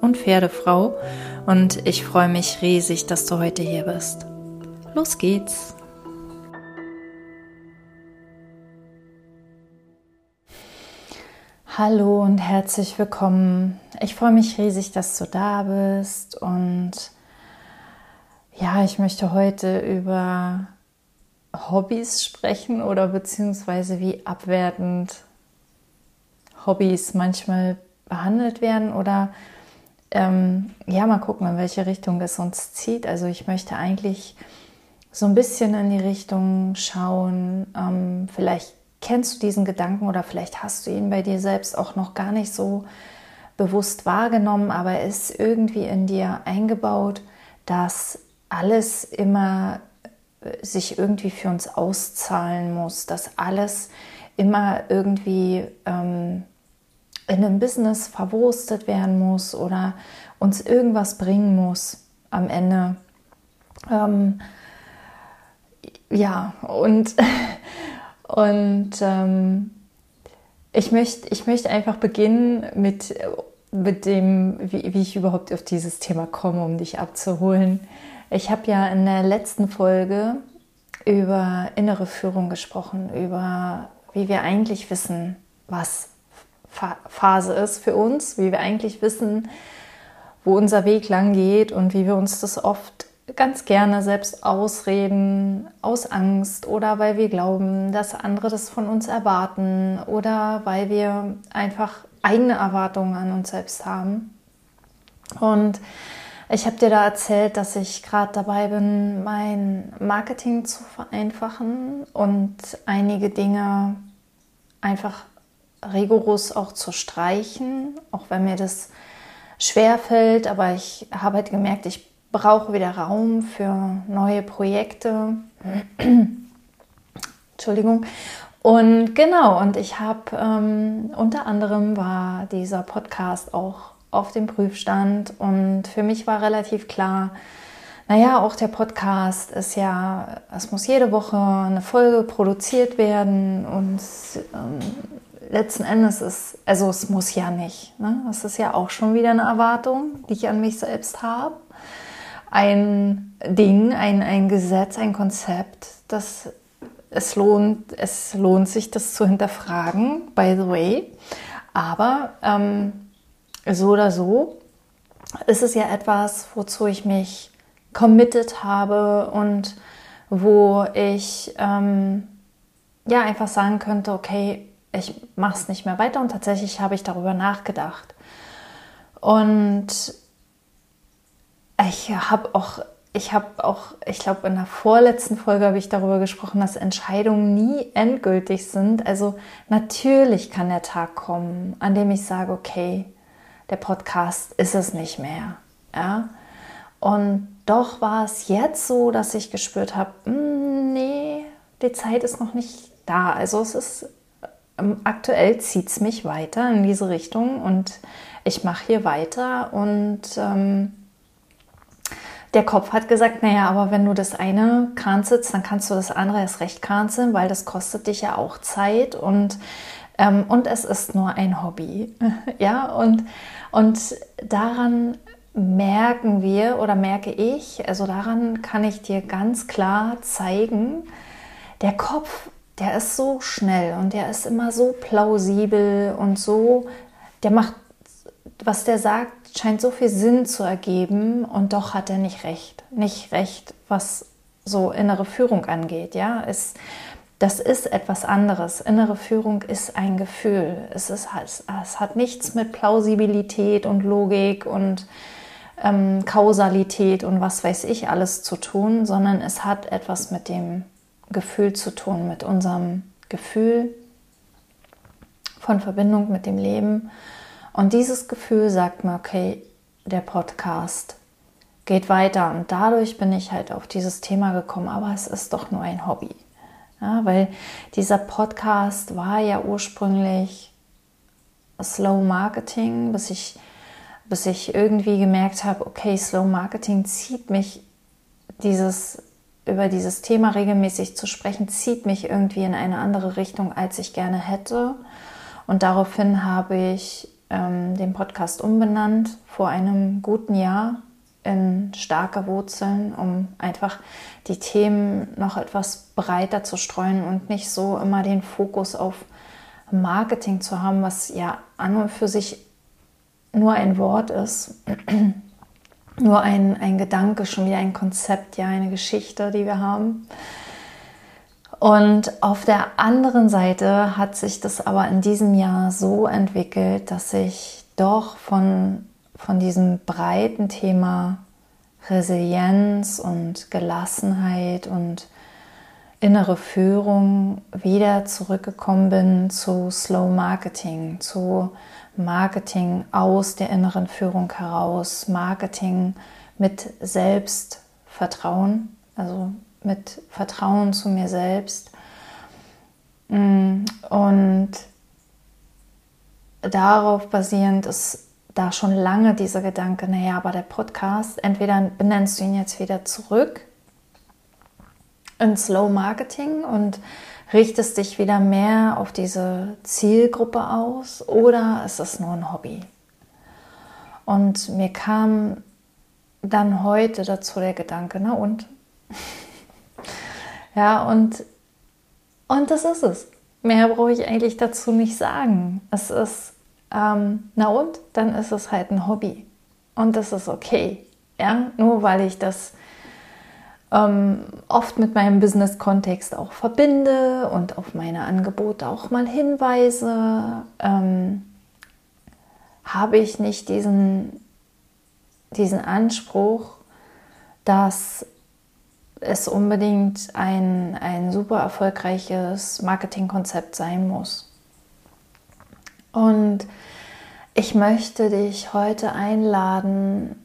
und Pferdefrau und ich freue mich riesig, dass du heute hier bist. Los geht's! Hallo und herzlich willkommen. Ich freue mich riesig, dass du da bist und ja, ich möchte heute über Hobbys sprechen oder beziehungsweise wie abwertend Hobbys manchmal behandelt werden oder ähm, ja, mal gucken, in welche Richtung es uns zieht. Also ich möchte eigentlich so ein bisschen in die Richtung schauen. Ähm, vielleicht kennst du diesen Gedanken oder vielleicht hast du ihn bei dir selbst auch noch gar nicht so bewusst wahrgenommen, aber er ist irgendwie in dir eingebaut, dass alles immer äh, sich irgendwie für uns auszahlen muss, dass alles immer irgendwie ähm, in einem Business verwurstet werden muss oder uns irgendwas bringen muss am Ende. Ähm, ja, und, und ähm, ich, möchte, ich möchte einfach beginnen mit, mit dem, wie, wie ich überhaupt auf dieses Thema komme, um dich abzuholen. Ich habe ja in der letzten Folge über innere Führung gesprochen, über wie wir eigentlich wissen, was Phase ist für uns, wie wir eigentlich wissen, wo unser Weg lang geht und wie wir uns das oft ganz gerne selbst ausreden, aus Angst oder weil wir glauben, dass andere das von uns erwarten oder weil wir einfach eigene Erwartungen an uns selbst haben. Und ich habe dir da erzählt, dass ich gerade dabei bin, mein Marketing zu vereinfachen und einige Dinge einfach rigoros auch zu streichen, auch wenn mir das schwer fällt, aber ich habe halt gemerkt, ich brauche wieder Raum für neue Projekte. Entschuldigung. Und genau, und ich habe ähm, unter anderem war dieser Podcast auch auf dem Prüfstand und für mich war relativ klar, naja, auch der Podcast ist ja, es muss jede Woche eine Folge produziert werden und ähm, letzten Endes ist, also es muss ja nicht. Ne? Das ist ja auch schon wieder eine Erwartung, die ich an mich selbst habe. Ein Ding, ein, ein Gesetz, ein Konzept, das es lohnt, es lohnt sich, das zu hinterfragen, by the way. Aber ähm, so oder so ist es ja etwas, wozu ich mich committed habe und wo ich ähm, ja einfach sagen könnte, okay, ich mache es nicht mehr weiter und tatsächlich habe ich darüber nachgedacht. Und ich habe auch, ich habe auch, ich glaube, in der vorletzten Folge habe ich darüber gesprochen, dass Entscheidungen nie endgültig sind. Also natürlich kann der Tag kommen, an dem ich sage, okay, der Podcast ist es nicht mehr. Ja? Und doch war es jetzt so, dass ich gespürt habe, hm, nee, die Zeit ist noch nicht da. Also es ist aktuell zieht es mich weiter in diese Richtung und ich mache hier weiter und ähm, der Kopf hat gesagt, naja, aber wenn du das eine kanzelst, dann kannst du das andere erst recht kanzeln, weil das kostet dich ja auch Zeit und, ähm, und es ist nur ein Hobby. ja, und, und daran merken wir oder merke ich, also daran kann ich dir ganz klar zeigen, der Kopf der ist so schnell und der ist immer so plausibel und so, der macht, was der sagt, scheint so viel Sinn zu ergeben und doch hat er nicht recht. Nicht recht, was so innere Führung angeht. Ja, es, das ist etwas anderes. Innere Führung ist ein Gefühl. Es, ist, es hat nichts mit Plausibilität und Logik und ähm, Kausalität und was weiß ich alles zu tun, sondern es hat etwas mit dem Gefühl zu tun, mit unserem Gefühl von Verbindung mit dem Leben Und dieses Gefühl sagt mir, okay, der Podcast geht weiter. Und dadurch bin ich halt auf dieses Thema gekommen, aber es ist doch nur ein Hobby. Ja, weil dieser Podcast war ja ursprünglich Slow Marketing, bis ich, bis ich irgendwie gemerkt habe, okay, Slow Marketing zieht mich dieses über dieses Thema regelmäßig zu sprechen, zieht mich irgendwie in eine andere Richtung, als ich gerne hätte. Und daraufhin habe ich ähm, den Podcast umbenannt vor einem guten Jahr in starke Wurzeln, um einfach die Themen noch etwas breiter zu streuen und nicht so immer den Fokus auf Marketing zu haben, was ja an und für sich nur ein Wort ist nur ein, ein Gedanke, schon wieder ein Konzept, ja, eine Geschichte, die wir haben. Und auf der anderen Seite hat sich das aber in diesem Jahr so entwickelt, dass ich doch von, von diesem breiten Thema Resilienz und Gelassenheit und innere Führung wieder zurückgekommen bin zu Slow Marketing, zu Marketing aus der inneren Führung heraus, Marketing mit Selbstvertrauen, also mit Vertrauen zu mir selbst. Mm, und darauf basierend ist da schon lange dieser Gedanke, naja, aber der Podcast, entweder benennst du ihn jetzt wieder zurück in Slow Marketing und richtest dich wieder mehr auf diese Zielgruppe aus oder ist es nur ein Hobby? Und mir kam dann heute dazu der Gedanke, na und? ja, und, und das ist es. Mehr brauche ich eigentlich dazu nicht sagen. Es ist, ähm, na und? Dann ist es halt ein Hobby. Und das ist okay. Ja, nur weil ich das ähm, oft mit meinem Business-Kontext auch verbinde und auf meine Angebote auch mal hinweise, ähm, habe ich nicht diesen, diesen Anspruch, dass es unbedingt ein, ein super erfolgreiches Marketingkonzept sein muss. Und ich möchte dich heute einladen,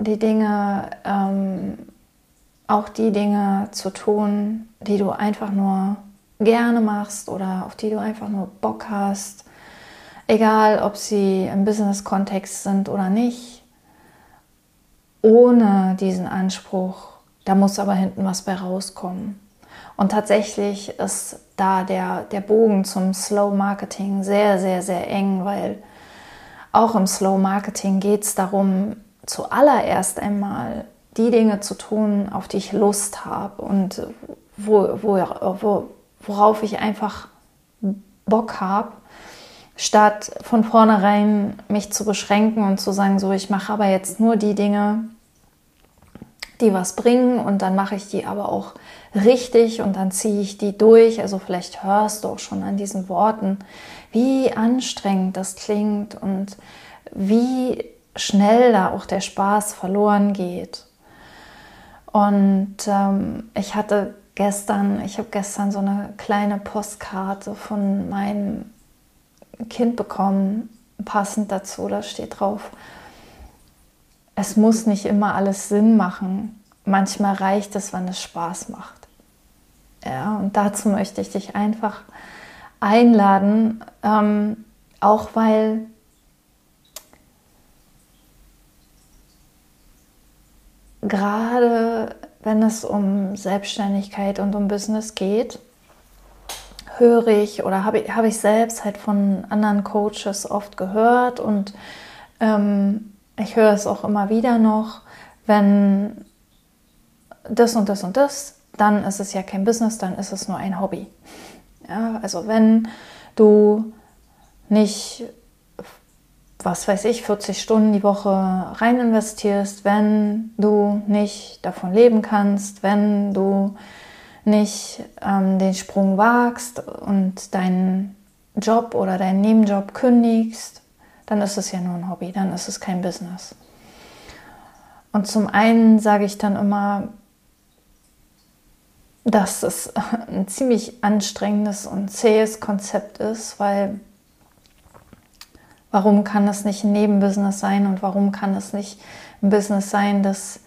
die Dinge, ähm, auch die Dinge zu tun, die du einfach nur gerne machst oder auf die du einfach nur Bock hast, egal ob sie im Business-Kontext sind oder nicht, ohne diesen Anspruch, da muss aber hinten was bei rauskommen. Und tatsächlich ist da der, der Bogen zum Slow Marketing sehr, sehr, sehr eng, weil auch im Slow Marketing geht es darum, zuallererst einmal die Dinge zu tun, auf die ich Lust habe und wo, wo, wo, worauf ich einfach Bock habe, statt von vornherein mich zu beschränken und zu sagen, so ich mache aber jetzt nur die Dinge, die was bringen und dann mache ich die aber auch richtig und dann ziehe ich die durch. Also vielleicht hörst du auch schon an diesen Worten, wie anstrengend das klingt und wie schnell da auch der Spaß verloren geht. Und ähm, ich hatte gestern, ich habe gestern so eine kleine Postkarte von meinem Kind bekommen, passend dazu, da steht drauf, es muss nicht immer alles Sinn machen. Manchmal reicht es, wenn es Spaß macht. Ja, und dazu möchte ich dich einfach einladen, ähm, auch weil gerade wenn es um Selbstständigkeit und um Business geht, höre ich oder habe ich, habe ich selbst halt von anderen Coaches oft gehört und ähm, ich höre es auch immer wieder noch, wenn das und das und das, dann ist es ja kein Business, dann ist es nur ein Hobby. Ja, also wenn du nicht was weiß ich, 40 Stunden die Woche rein investierst, wenn du nicht davon leben kannst, wenn du nicht ähm, den Sprung wagst und deinen Job oder deinen Nebenjob kündigst, dann ist es ja nur ein Hobby, dann ist es kein Business. Und zum einen sage ich dann immer, dass es ein ziemlich anstrengendes und zähes Konzept ist, weil Warum kann es nicht ein Nebenbusiness sein und warum kann es nicht ein Business sein, das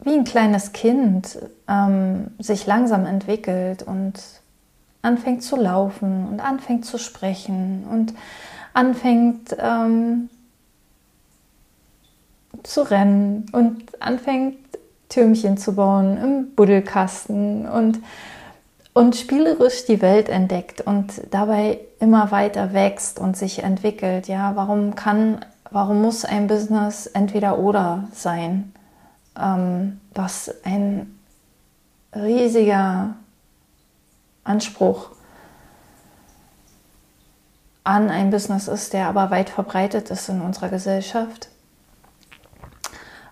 wie ein kleines Kind ähm, sich langsam entwickelt und anfängt zu laufen und anfängt zu sprechen und anfängt ähm, zu rennen und anfängt Türmchen zu bauen im Buddelkasten und, und spielerisch die Welt entdeckt und dabei immer weiter wächst und sich entwickelt. Ja, warum kann, warum muss ein Business entweder oder sein? Ähm, was ein riesiger Anspruch an ein Business ist, der aber weit verbreitet ist in unserer Gesellschaft.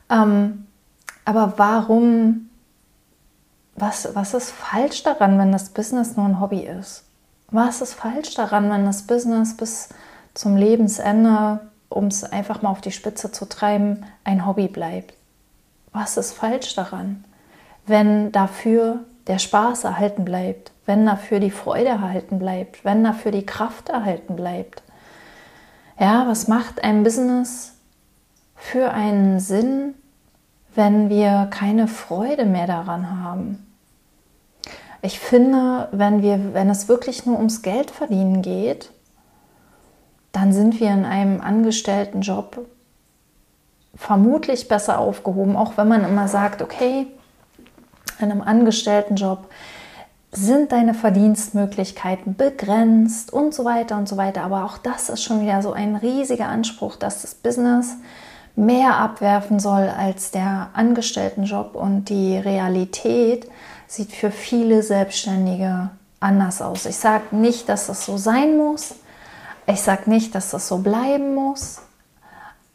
Ähm, aber warum, was, was ist falsch daran, wenn das Business nur ein Hobby ist? Was ist falsch daran, wenn das Business bis zum Lebensende, um es einfach mal auf die Spitze zu treiben, ein Hobby bleibt? Was ist falsch daran, wenn dafür der Spaß erhalten bleibt, wenn dafür die Freude erhalten bleibt, wenn dafür die Kraft erhalten bleibt? Ja, was macht ein Business für einen Sinn, wenn wir keine Freude mehr daran haben. Ich finde, wenn, wir, wenn es wirklich nur ums Geld verdienen geht, dann sind wir in einem angestellten Job vermutlich besser aufgehoben, auch wenn man immer sagt, okay, in einem angestellten Job sind deine Verdienstmöglichkeiten begrenzt und so weiter und so weiter. Aber auch das ist schon wieder so ein riesiger Anspruch, dass das Business mehr abwerfen soll als der Angestelltenjob und die Realität sieht für viele Selbstständige anders aus. Ich sage nicht, dass das so sein muss. Ich sage nicht, dass das so bleiben muss.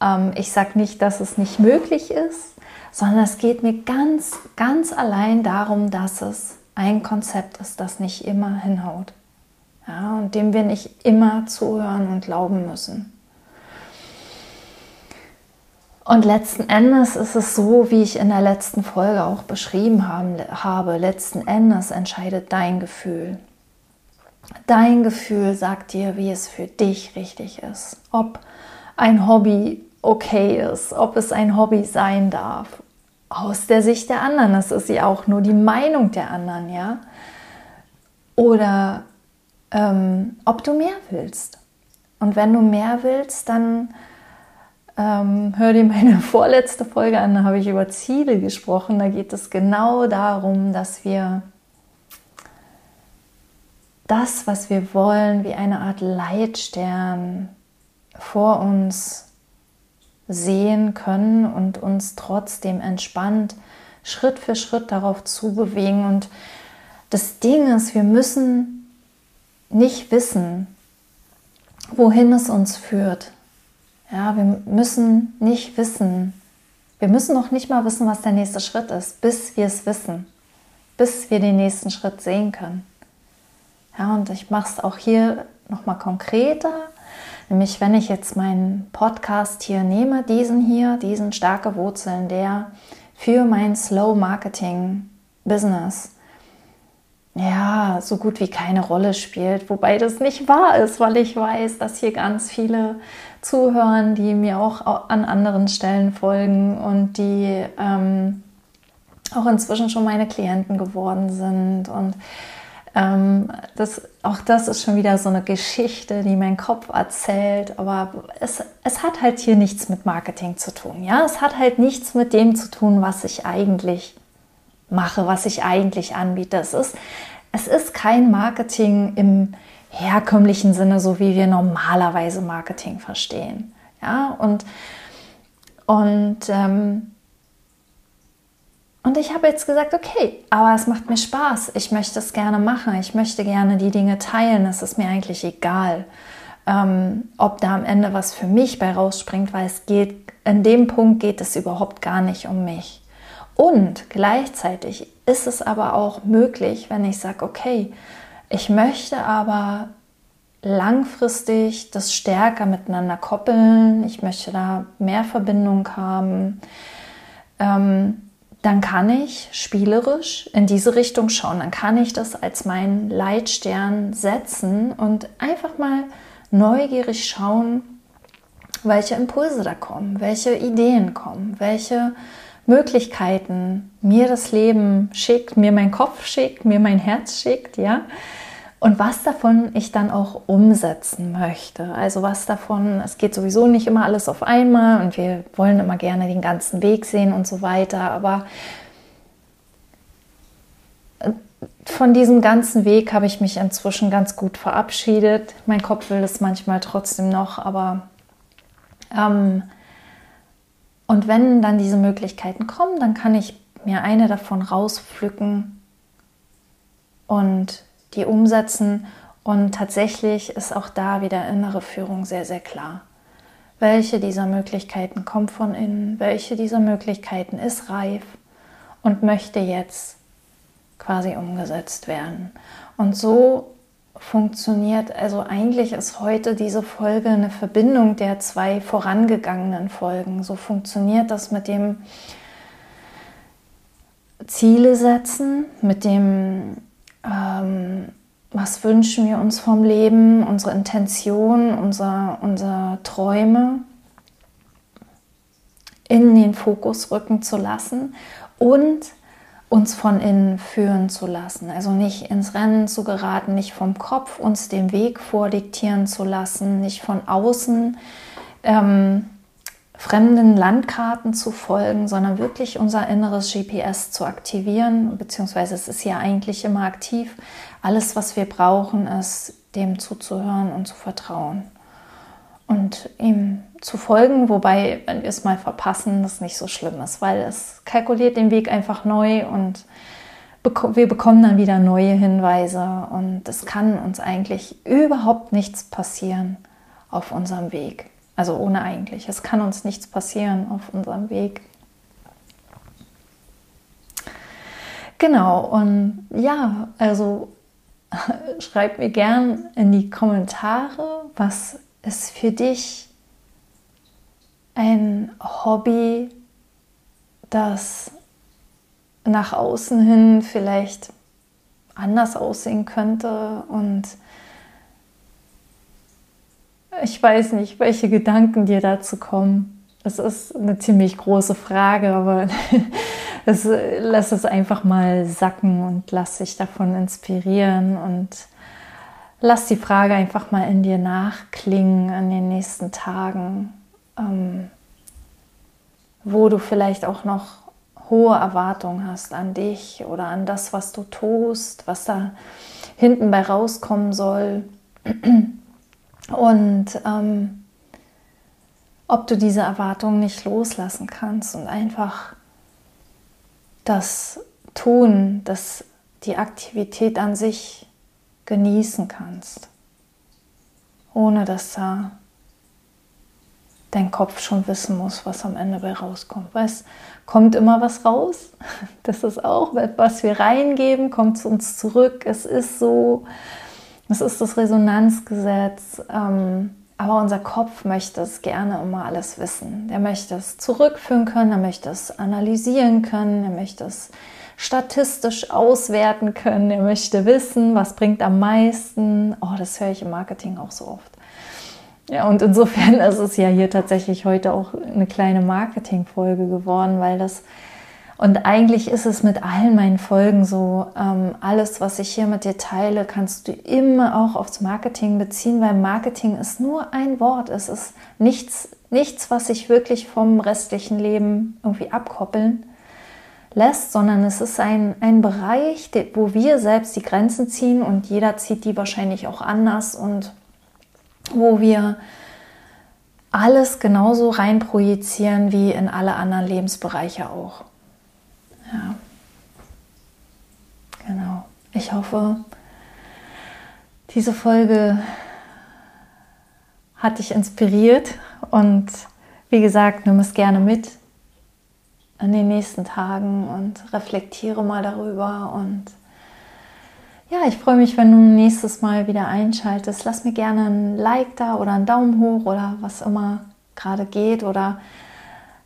Ähm, ich sage nicht, dass es nicht möglich ist, sondern es geht mir ganz, ganz allein darum, dass es ein Konzept ist, das nicht immer hinhaut. Ja, und dem wir nicht immer zuhören und glauben müssen. Und letzten Endes ist es so, wie ich in der letzten Folge auch beschrieben habe. Letzten Endes entscheidet dein Gefühl. Dein Gefühl sagt dir, wie es für dich richtig ist. Ob ein Hobby okay ist, ob es ein Hobby sein darf. Aus der Sicht der anderen. Das ist ja auch nur die Meinung der anderen, ja. Oder ähm, ob du mehr willst. Und wenn du mehr willst, dann ähm, hör dir meine vorletzte Folge an, da habe ich über Ziele gesprochen. Da geht es genau darum, dass wir das, was wir wollen, wie eine Art Leitstern vor uns sehen können und uns trotzdem entspannt Schritt für Schritt darauf zubewegen. Und das Ding ist, wir müssen nicht wissen, wohin es uns führt. Ja, wir müssen nicht wissen, wir müssen noch nicht mal wissen, was der nächste Schritt ist, bis wir es wissen, bis wir den nächsten Schritt sehen können. Ja, und ich mache es auch hier nochmal konkreter, nämlich wenn ich jetzt meinen Podcast hier nehme, diesen hier, diesen starke Wurzeln, der für mein Slow Marketing Business ja, so gut wie keine Rolle spielt. Wobei das nicht wahr ist, weil ich weiß, dass hier ganz viele zuhören, die mir auch an anderen Stellen folgen und die ähm, auch inzwischen schon meine Klienten geworden sind. Und ähm, das, auch das ist schon wieder so eine Geschichte, die mein Kopf erzählt. Aber es, es hat halt hier nichts mit Marketing zu tun. Ja, es hat halt nichts mit dem zu tun, was ich eigentlich mache, was ich eigentlich anbiete. Es ist, es ist kein Marketing im herkömmlichen Sinne, so wie wir normalerweise Marketing verstehen. Ja, und, und, ähm, und ich habe jetzt gesagt, okay, aber es macht mir Spaß. Ich möchte es gerne machen. Ich möchte gerne die Dinge teilen. Es ist mir eigentlich egal, ähm, ob da am Ende was für mich bei rausspringt, weil es geht, in dem Punkt geht es überhaupt gar nicht um mich. Und gleichzeitig ist es aber auch möglich, wenn ich sage, okay, ich möchte aber langfristig das stärker miteinander koppeln, ich möchte da mehr Verbindung haben, ähm, dann kann ich spielerisch in diese Richtung schauen. Dann kann ich das als meinen Leitstern setzen und einfach mal neugierig schauen, welche Impulse da kommen, welche Ideen kommen, welche Möglichkeiten mir das Leben schickt, mir mein Kopf schickt, mir mein Herz schickt, ja. Und was davon ich dann auch umsetzen möchte. Also was davon, es geht sowieso nicht immer alles auf einmal und wir wollen immer gerne den ganzen Weg sehen und so weiter. Aber von diesem ganzen Weg habe ich mich inzwischen ganz gut verabschiedet. Mein Kopf will es manchmal trotzdem noch, aber ähm, und wenn dann diese Möglichkeiten kommen, dann kann ich mir eine davon rauspflücken und die umsetzen. Und tatsächlich ist auch da wieder innere Führung sehr, sehr klar. Welche dieser Möglichkeiten kommt von innen, welche dieser Möglichkeiten ist reif und möchte jetzt quasi umgesetzt werden. Und so funktioniert, also eigentlich ist heute diese Folge eine Verbindung der zwei vorangegangenen Folgen. So funktioniert das mit dem Ziele setzen, mit dem, ähm, was wünschen wir uns vom Leben, unsere Intention, unser, unsere Träume in den Fokus rücken zu lassen und uns von innen führen zu lassen. Also nicht ins Rennen zu geraten, nicht vom Kopf uns den Weg vordiktieren zu lassen, nicht von außen ähm, fremden Landkarten zu folgen, sondern wirklich unser inneres GPS zu aktivieren, beziehungsweise es ist ja eigentlich immer aktiv. Alles, was wir brauchen, ist dem zuzuhören und zu vertrauen und ihm zu folgen, wobei, wenn wir es mal verpassen, das nicht so schlimm ist, weil es kalkuliert den Weg einfach neu und wir bekommen dann wieder neue Hinweise und es kann uns eigentlich überhaupt nichts passieren auf unserem Weg. Also ohne eigentlich. Es kann uns nichts passieren auf unserem Weg. Genau, und ja, also schreibt mir gern in die Kommentare, was ist für dich ein Hobby, das nach außen hin vielleicht anders aussehen könnte und ich weiß nicht, welche Gedanken dir dazu kommen. Das ist eine ziemlich große Frage, aber das, lass es einfach mal sacken und lass dich davon inspirieren und lass die Frage einfach mal in dir nachklingen in den nächsten Tagen, ähm, wo du vielleicht auch noch hohe Erwartungen hast an dich oder an das, was du tust, was da hinten bei rauskommen soll. Und ähm, ob du diese Erwartungen nicht loslassen kannst und einfach das Tun, das die Aktivität an sich genießen kannst, ohne dass da dein Kopf schon wissen muss, was am Ende bei rauskommt. Weil es kommt immer was raus. Das ist auch, was wir reingeben, kommt zu uns zurück. Es ist so, es ist das Resonanzgesetz. Ähm, aber unser Kopf möchte es gerne immer alles wissen. Der möchte es zurückführen können, er möchte es analysieren können, er möchte es statistisch auswerten können. Er möchte wissen, was bringt am meisten. Oh, das höre ich im Marketing auch so oft. Ja, und insofern ist es ja hier tatsächlich heute auch eine kleine Marketing-Folge geworden, weil das und eigentlich ist es mit allen meinen Folgen so, ähm, alles, was ich hier mit dir teile, kannst du immer auch aufs Marketing beziehen, weil Marketing ist nur ein Wort. Es ist nichts, nichts, was sich wirklich vom restlichen Leben irgendwie abkoppeln lässt, sondern es ist ein, ein Bereich, wo wir selbst die Grenzen ziehen und jeder zieht die wahrscheinlich auch anders und wo wir alles genauso rein projizieren wie in alle anderen Lebensbereiche auch. Ja. Genau. Ich hoffe, diese Folge hat dich inspiriert und wie gesagt, nimm es gerne mit in den nächsten Tagen und reflektiere mal darüber. Und ja, ich freue mich, wenn du nächstes Mal wieder einschaltest. Lass mir gerne ein Like da oder einen Daumen hoch oder was immer gerade geht oder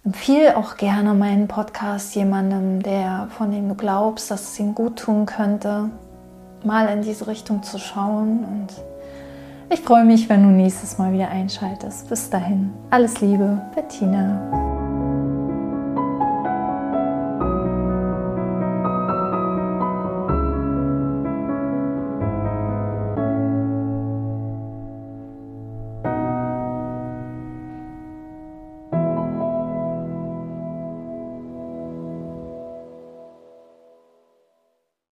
empfehle auch gerne meinen Podcast jemandem, der von dem du glaubst, dass es ihm gut tun könnte, mal in diese Richtung zu schauen. Und Ich freue mich, wenn du nächstes Mal wieder einschaltest. Bis dahin, alles Liebe, Bettina.